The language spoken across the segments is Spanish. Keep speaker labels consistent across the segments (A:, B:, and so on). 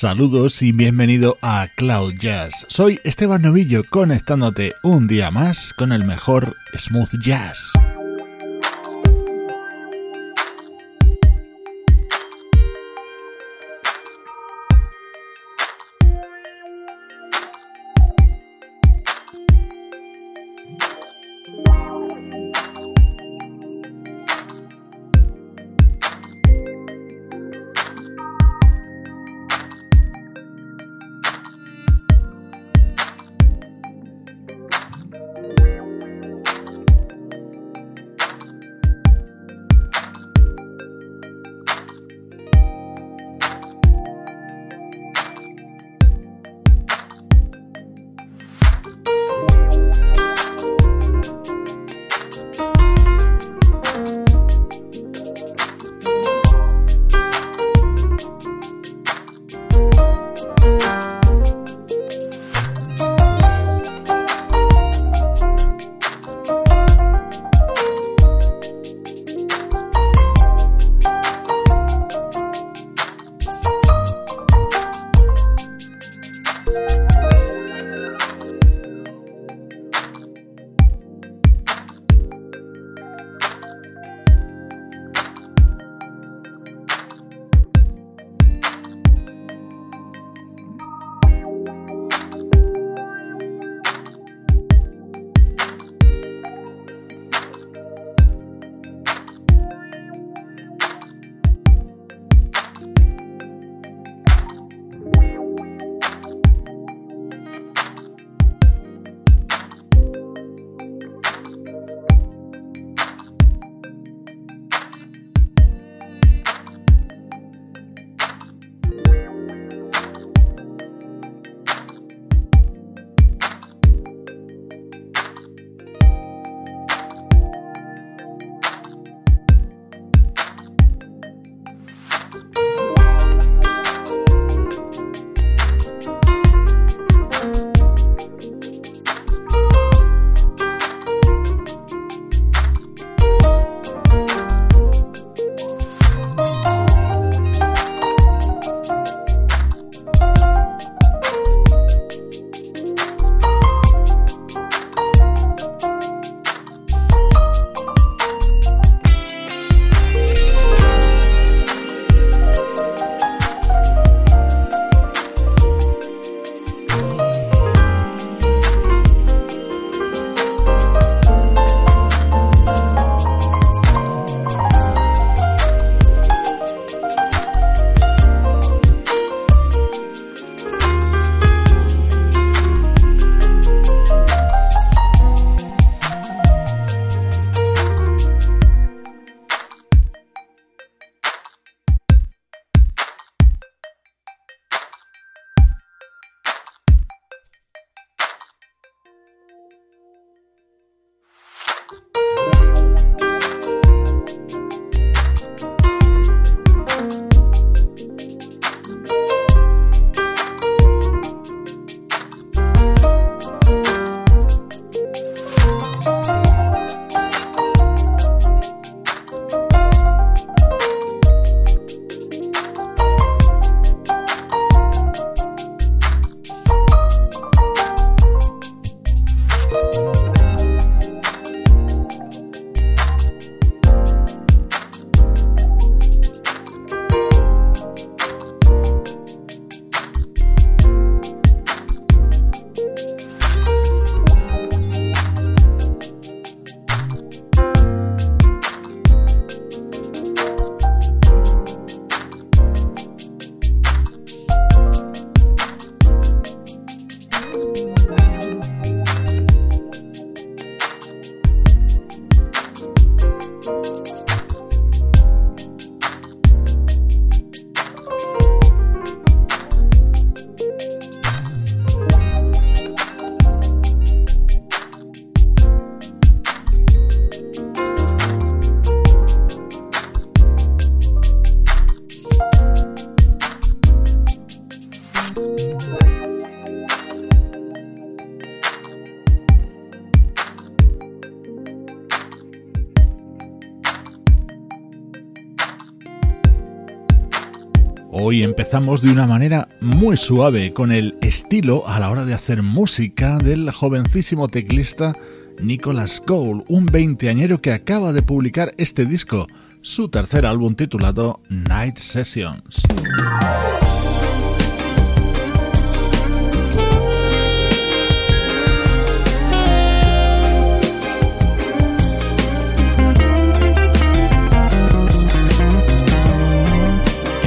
A: Saludos y bienvenido a Cloud Jazz. Soy Esteban Novillo conectándote un día más con el mejor smooth jazz. Hoy empezamos de una manera muy suave con el estilo a la hora de hacer música del jovencísimo teclista Nicholas Cole, un veinteañero que acaba de publicar este disco, su tercer álbum titulado Night Sessions.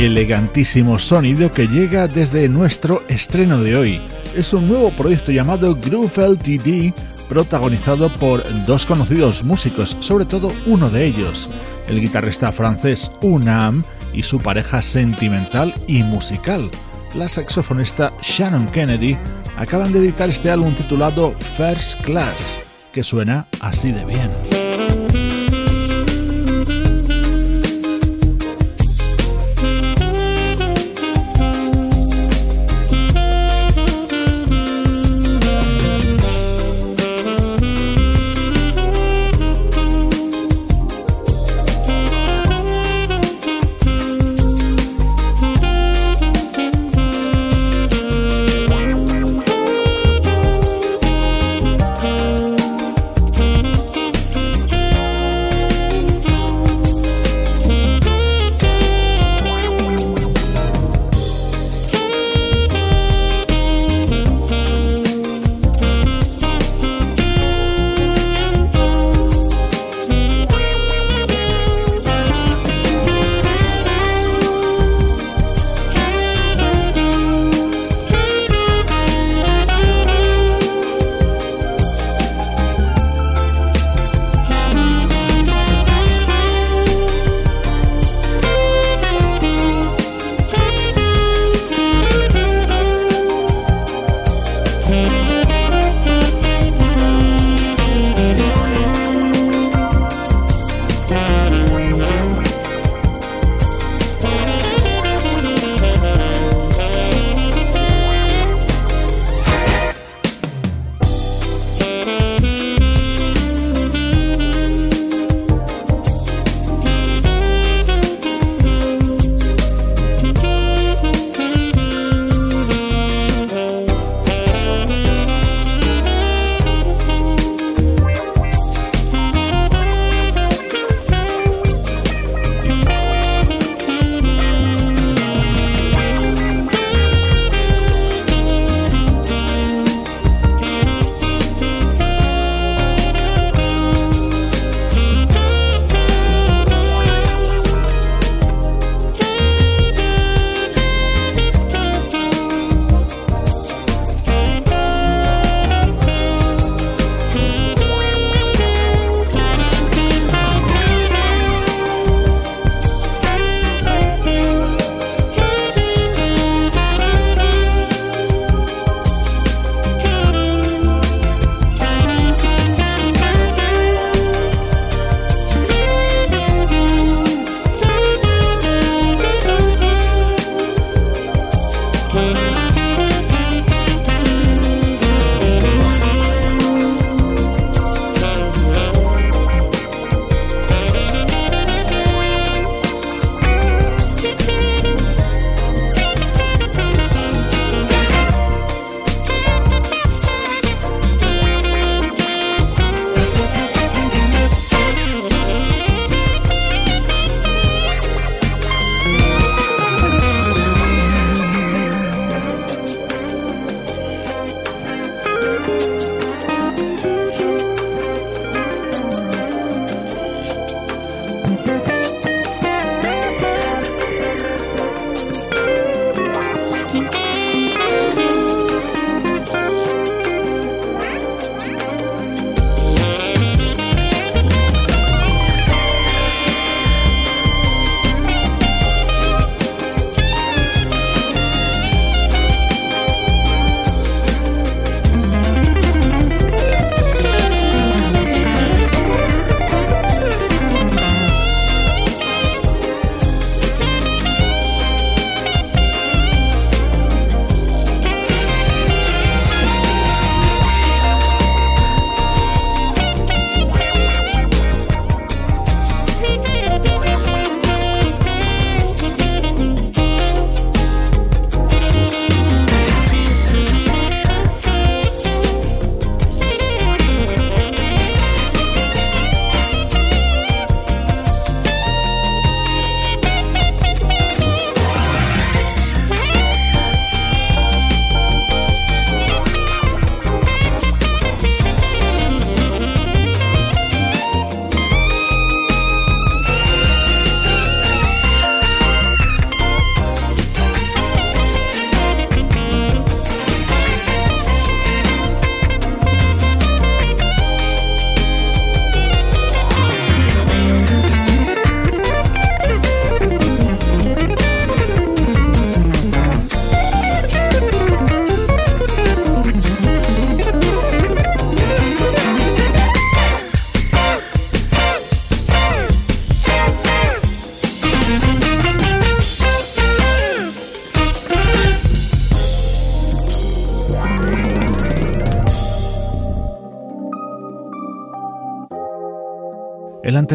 A: Elegantísimo sonido que llega desde nuestro estreno de hoy. Es un nuevo proyecto llamado Groove LTD, protagonizado por dos conocidos músicos, sobre todo uno de ellos, el guitarrista francés Unam y su pareja sentimental y musical, la saxofonista Shannon Kennedy, acaban de editar este álbum titulado First Class, que suena así de bien.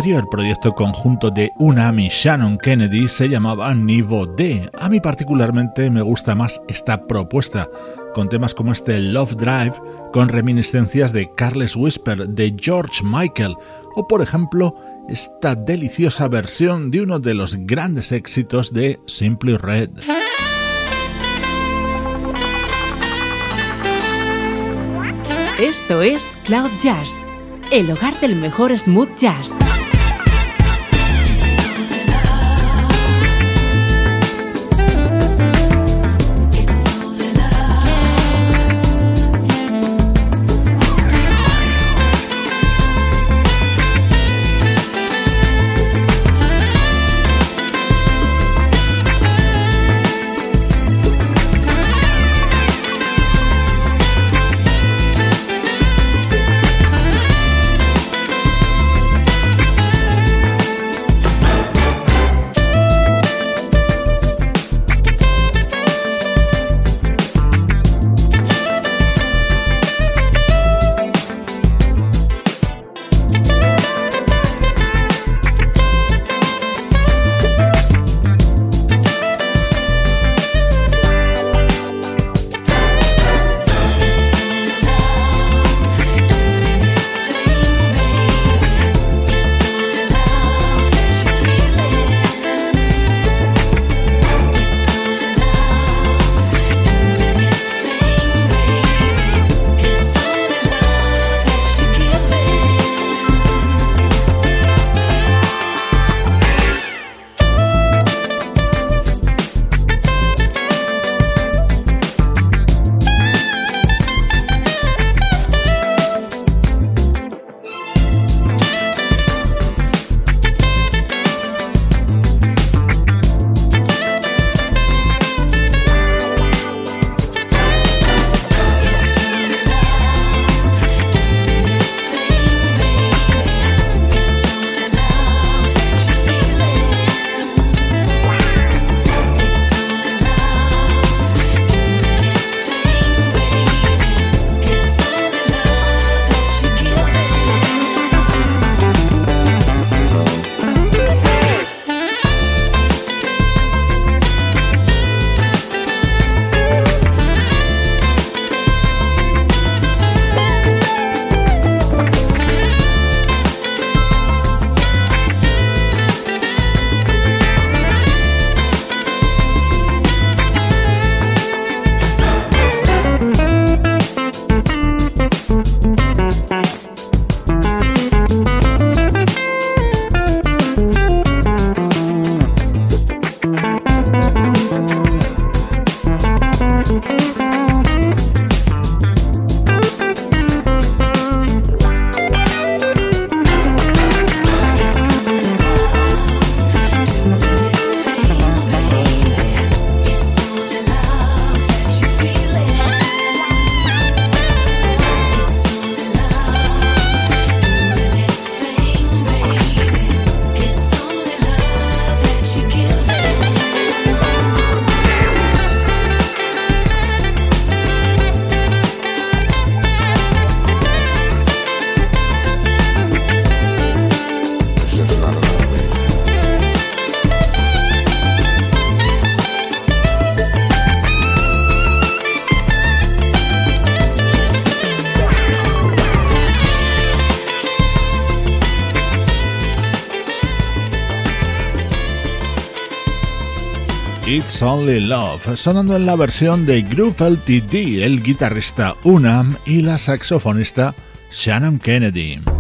A: Anterior proyecto conjunto de Unam y Shannon Kennedy se llamaba Nivo D. A mí particularmente me gusta más esta propuesta, con temas como este Love Drive, con reminiscencias de Carles Whisper, de George Michael, o por ejemplo, esta deliciosa versión de uno de los grandes éxitos de Simply Red.
B: Esto es Cloud Jazz, el hogar del mejor smooth jazz.
A: Only Love, sonando en la versión de Groove LTD, el guitarrista Unam y la saxofonista Shannon Kennedy.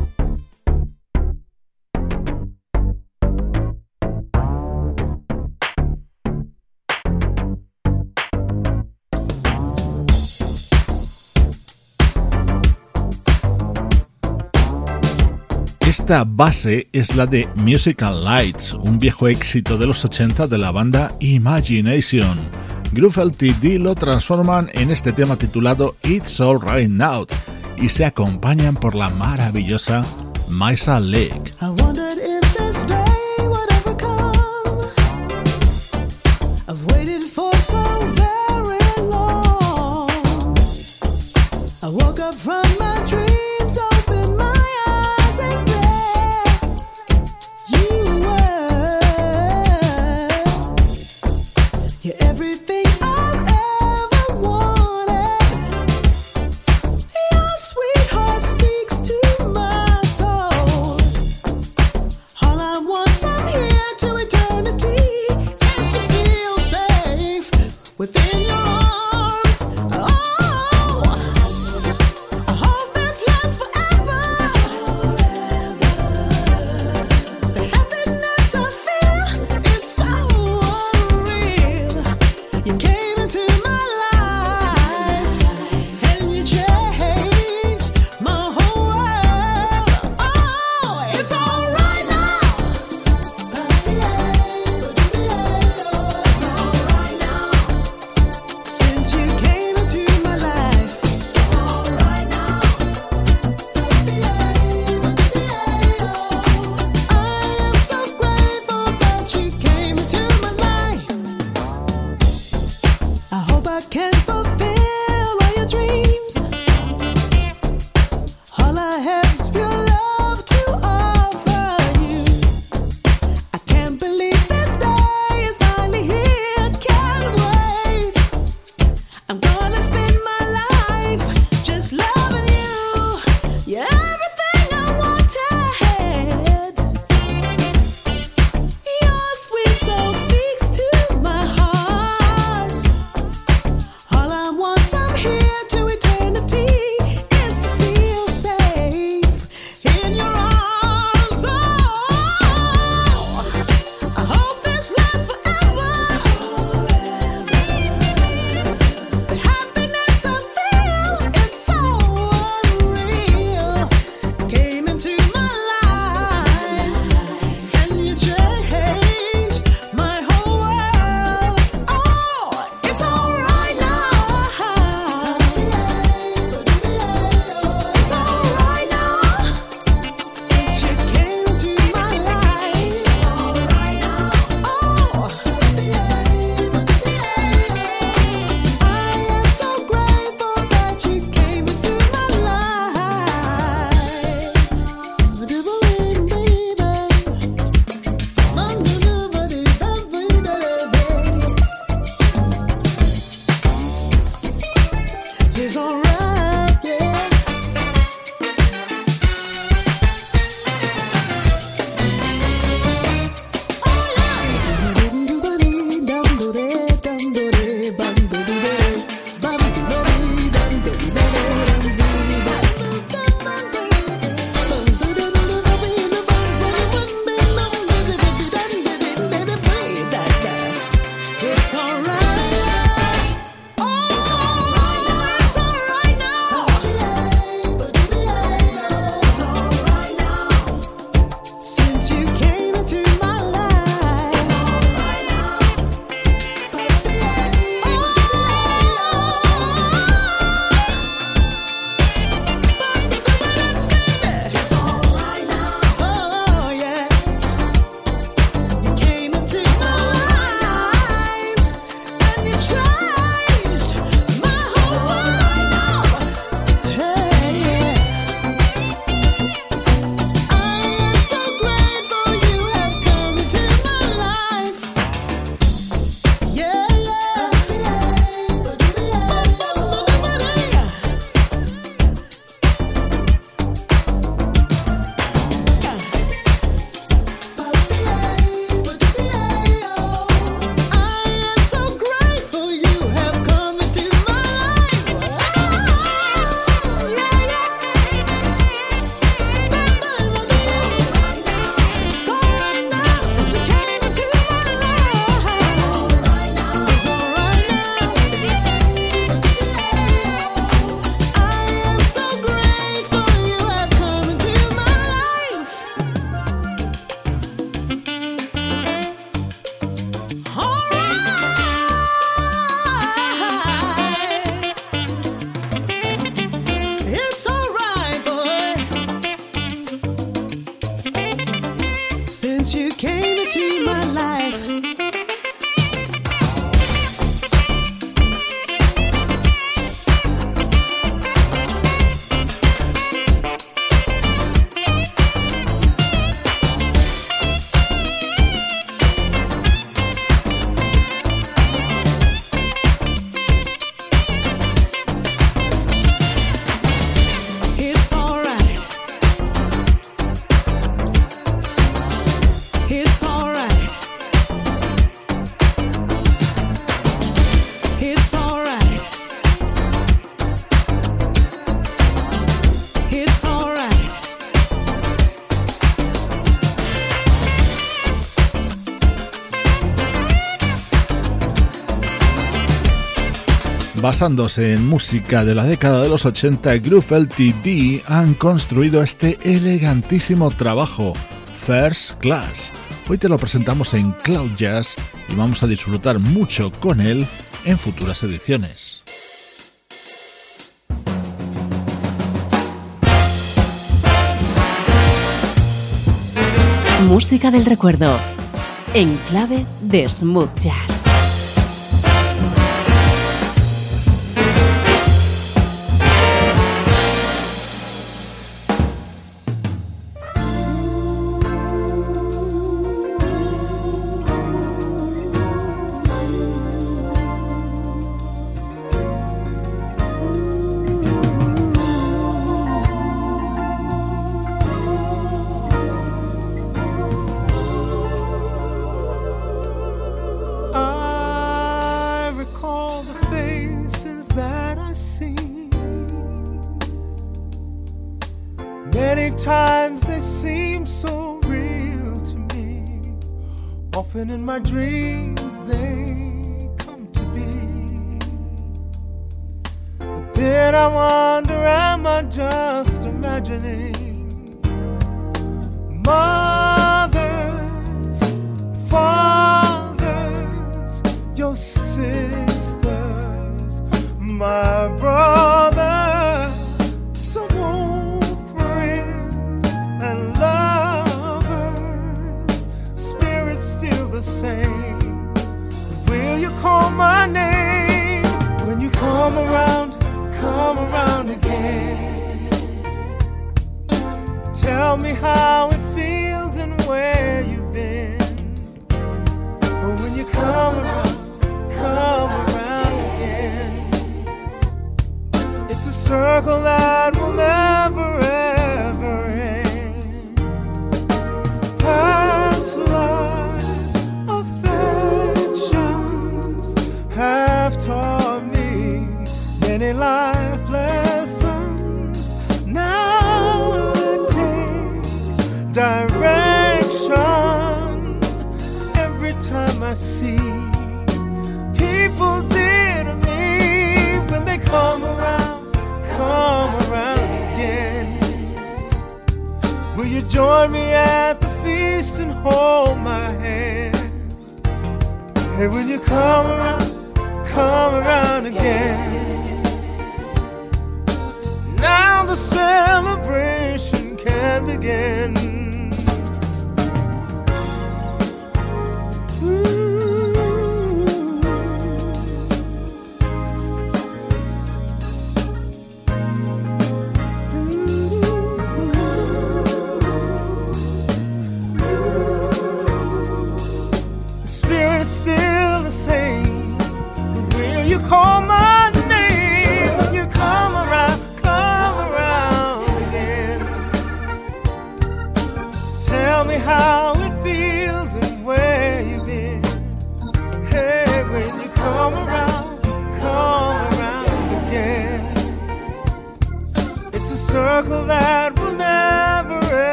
A: Esta base es la de Musical Lights, un viejo éxito de los 80 de la banda Imagination. Groove LTD lo transforman en este tema titulado It's All Right Now y se acompañan por la maravillosa Maisa Lake. Basándose en música de la década de los 80, Groove LTD han construido este elegantísimo trabajo, First Class. Hoy te lo presentamos en Cloud Jazz y vamos a disfrutar mucho con él en futuras ediciones.
C: Música del recuerdo, en clave de smooth jazz.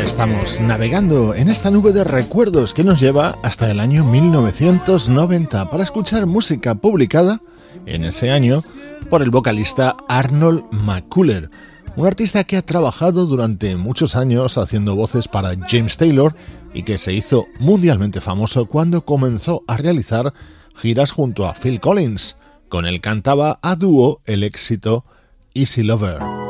A: Estamos navegando en esta nube de recuerdos que nos lleva hasta el año 1990 para escuchar música publicada en ese año por el vocalista Arnold McCuller, un artista que ha trabajado durante muchos años haciendo voces para James Taylor y que se hizo mundialmente famoso cuando comenzó a realizar giras junto a Phil Collins. Con él cantaba a dúo el éxito Easy Lover.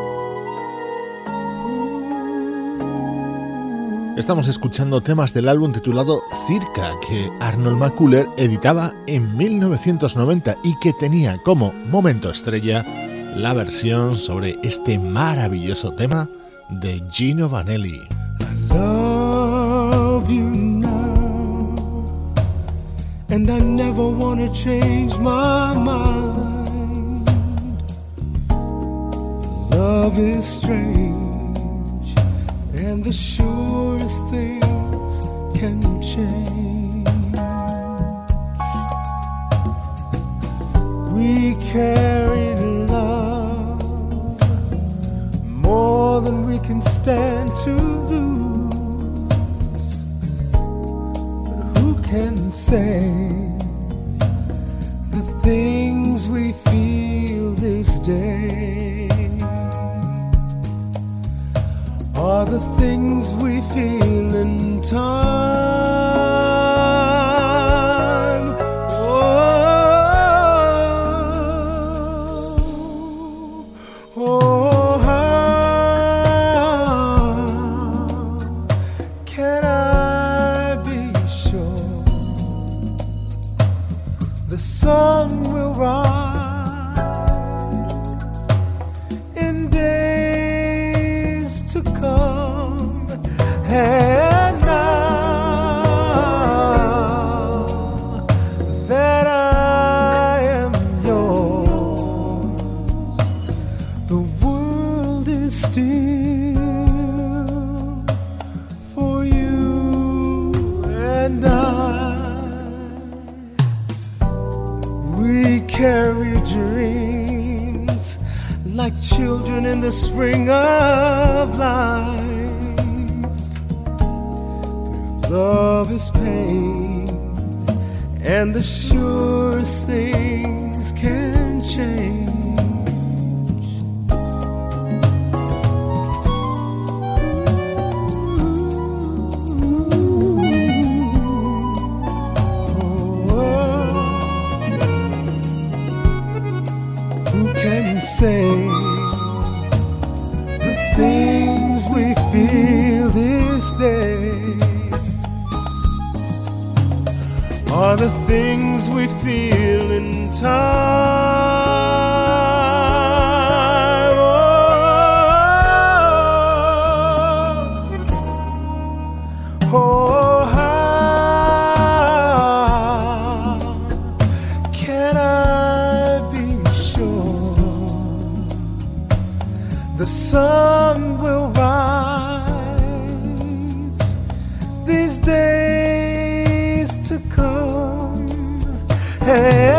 A: Estamos escuchando temas del álbum titulado Circa que Arnold McCuller editaba en 1990 y que tenía como momento estrella la versión sobre este maravilloso tema de Gino Vanelli.
D: and I never change my mind. Love is strange, and the surest things can change. We carry love more than we can stand to lose. But who can say the things we feel this day are the things we feel in time? The sun will rise these days to come? And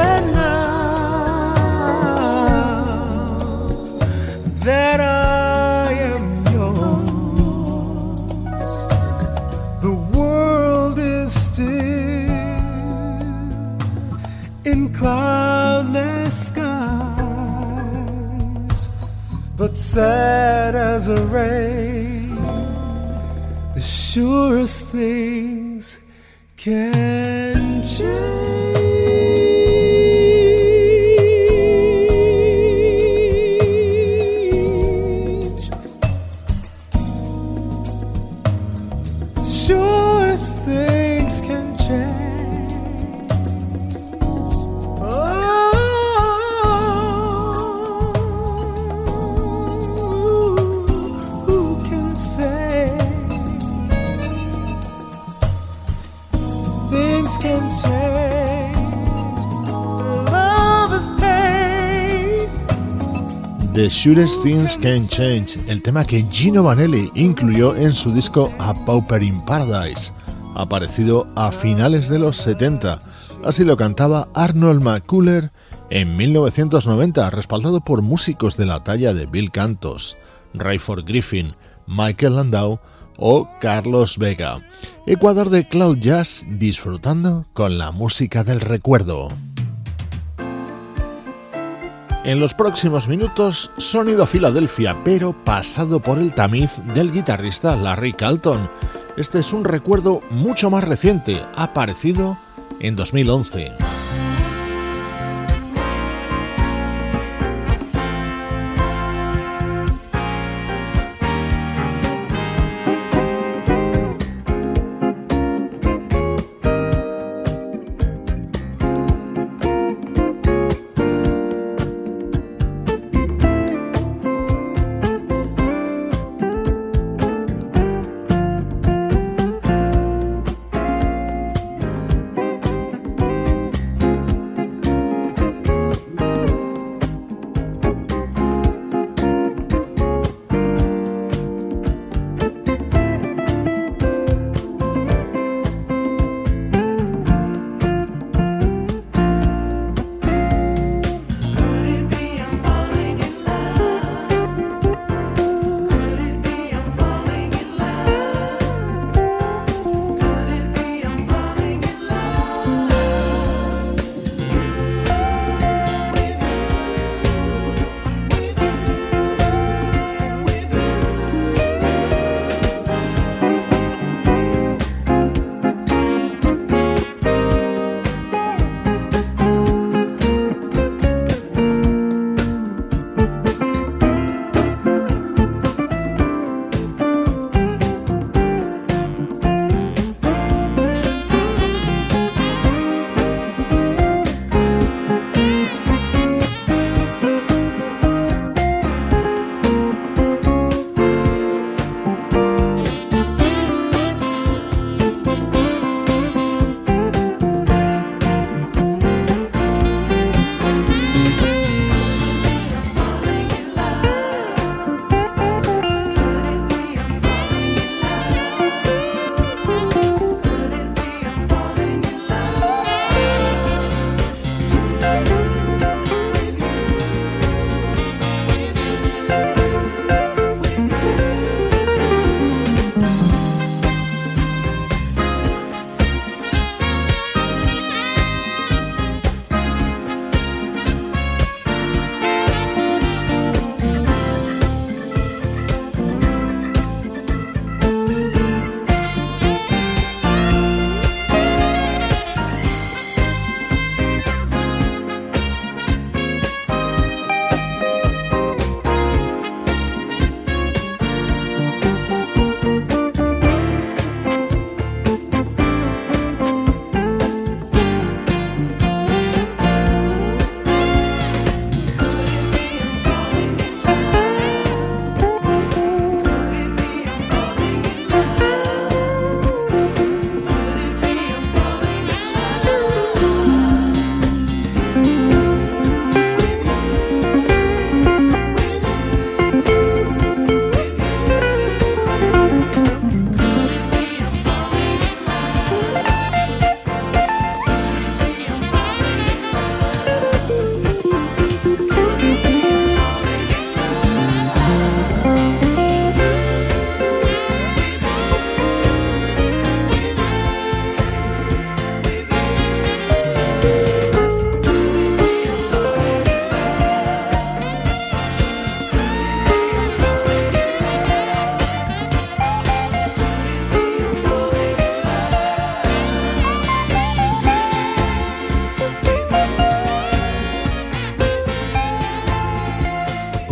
D: but sad as a rain. The surest things can change. Surest Things Can Change,
A: el tema que Gino Vanelli incluyó en su disco A Pauper in Paradise, aparecido a finales de los 70. Así lo cantaba Arnold McCuller en 1990, respaldado por músicos de la talla de Bill Cantos, Rayford Griffin, Michael Landau o Carlos Vega. Ecuador de Cloud Jazz disfrutando con la música del recuerdo. En los próximos minutos, sonido Filadelfia, pero pasado por el tamiz del guitarrista Larry Carlton. Este es un recuerdo mucho más reciente, aparecido en 2011.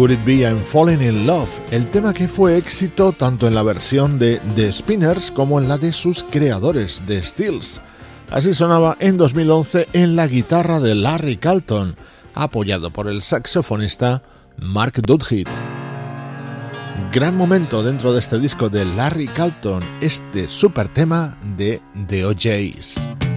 A: Could It Be I'm Falling in Love, el tema que fue éxito tanto en la versión de The Spinners como en la de sus creadores, The Stills. Así sonaba en 2011 en la guitarra de Larry Carlton, apoyado por el saxofonista Mark Dudhit. Gran momento dentro de este disco de Larry Carlton, este super tema de The OJs.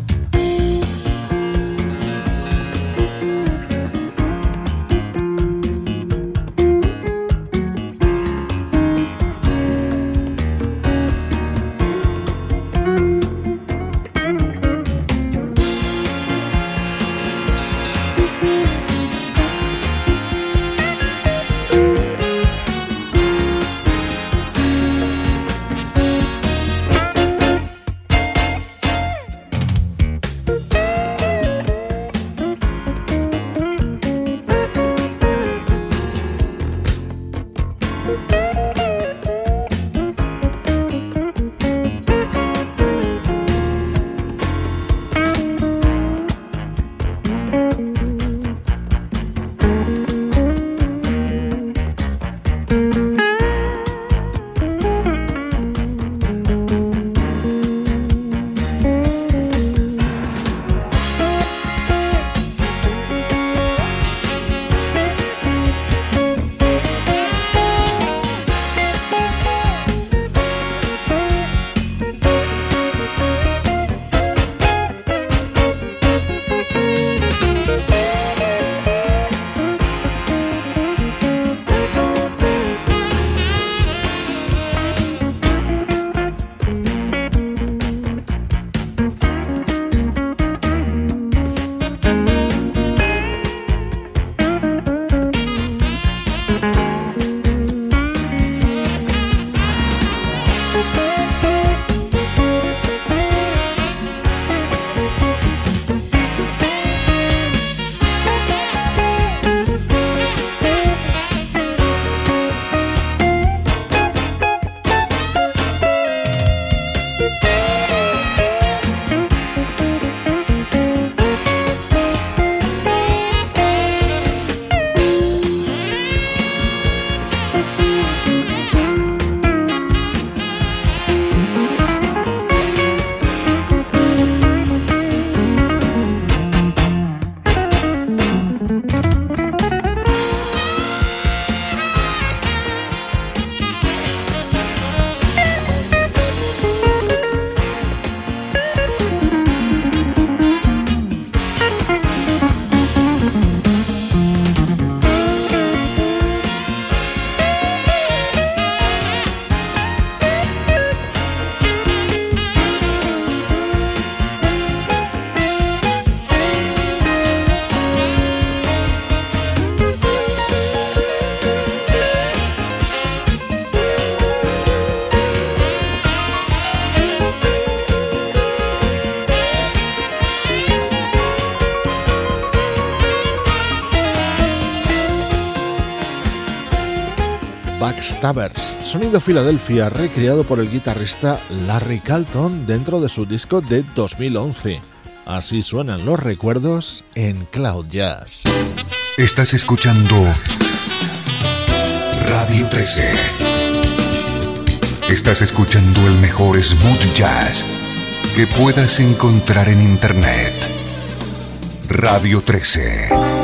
A: Backstabbers, sonido Filadelfia recreado por el guitarrista Larry Carlton dentro de su disco de 2011. Así suenan los recuerdos en Cloud Jazz.
E: Estás escuchando Radio 13. Estás escuchando el mejor smooth jazz que puedas encontrar en Internet. Radio 13.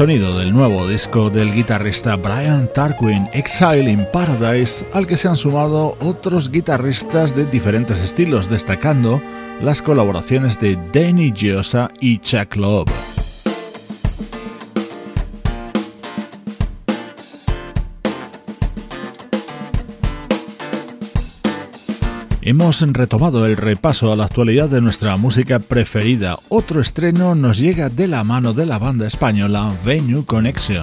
B: Sonido del nuevo disco del guitarrista Brian Tarquin, Exile in Paradise, al que se han sumado otros guitarristas de diferentes estilos, destacando las colaboraciones de Danny Giosa y Chuck Love. Hemos retomado el repaso a la actualidad de nuestra música preferida. Otro estreno nos llega de la mano de la banda española Venue Connection.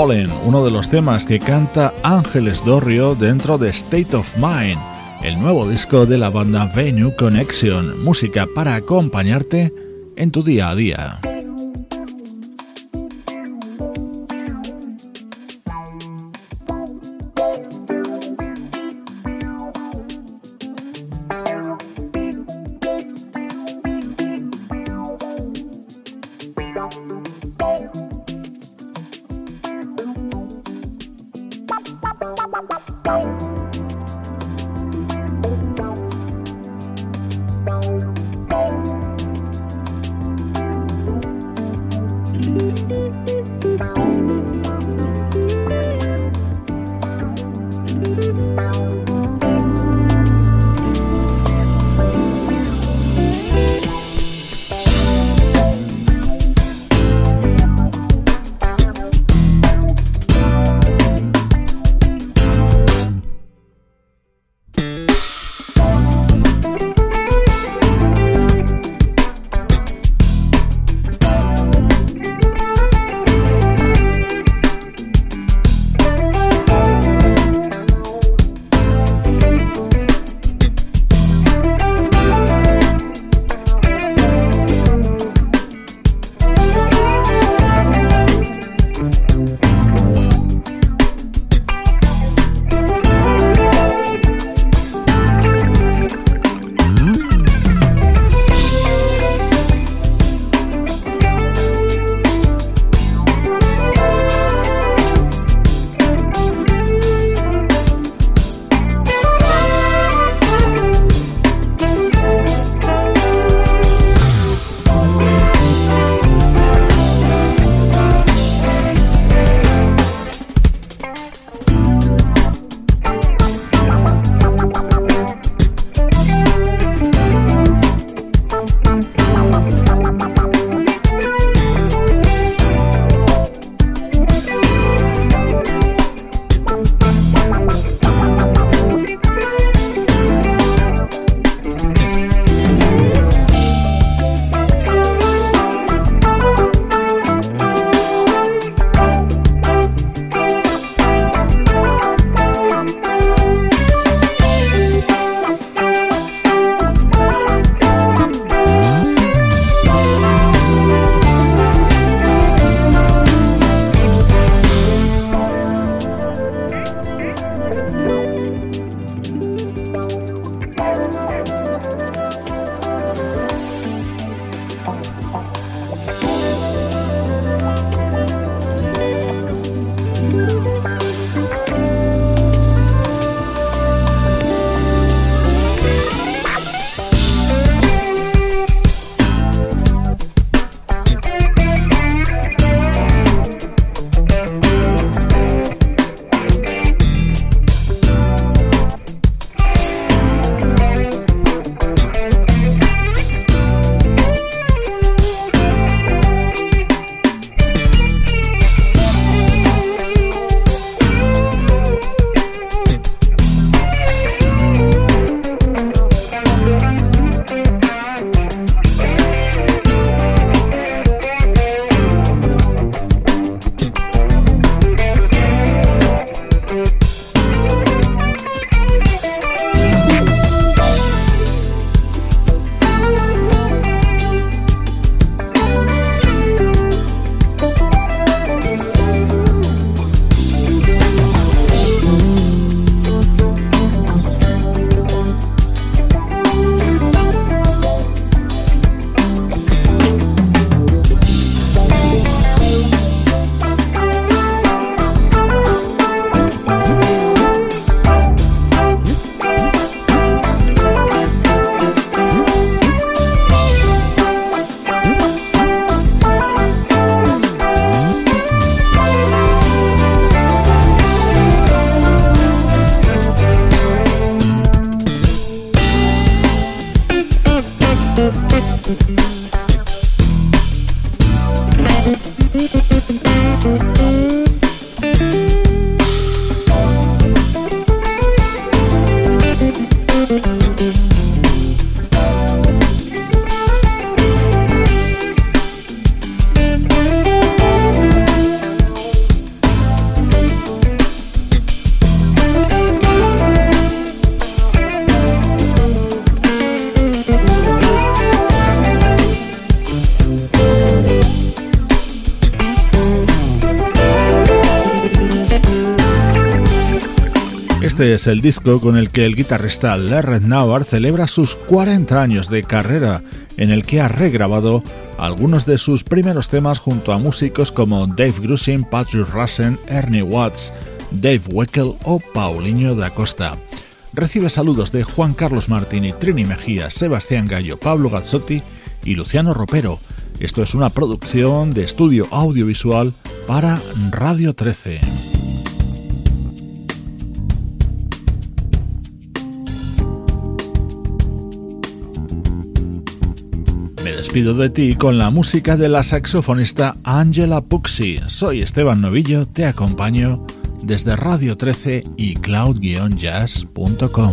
B: Fallen, uno de los temas que canta Ángeles Dorrio dentro de State of Mind,
A: el nuevo disco de la banda Venue Connection, música para acompañarte en tu día a día. Es el disco con el que el guitarrista Larry Nauer celebra sus 40 años de carrera, en el que ha regrabado algunos de sus primeros temas junto a músicos como Dave Grusin, Patrick Russen, Ernie Watts, Dave Weckel o Paulinho da Costa. Recibe saludos de Juan Carlos Martini, Trini Mejía, Sebastián Gallo, Pablo Gazzotti y Luciano Ropero. Esto es una producción de estudio audiovisual para Radio 13. Despido de ti con la música de la saxofonista Angela Puxi. Soy Esteban Novillo, te acompaño desde Radio 13 y cloud-jazz.com.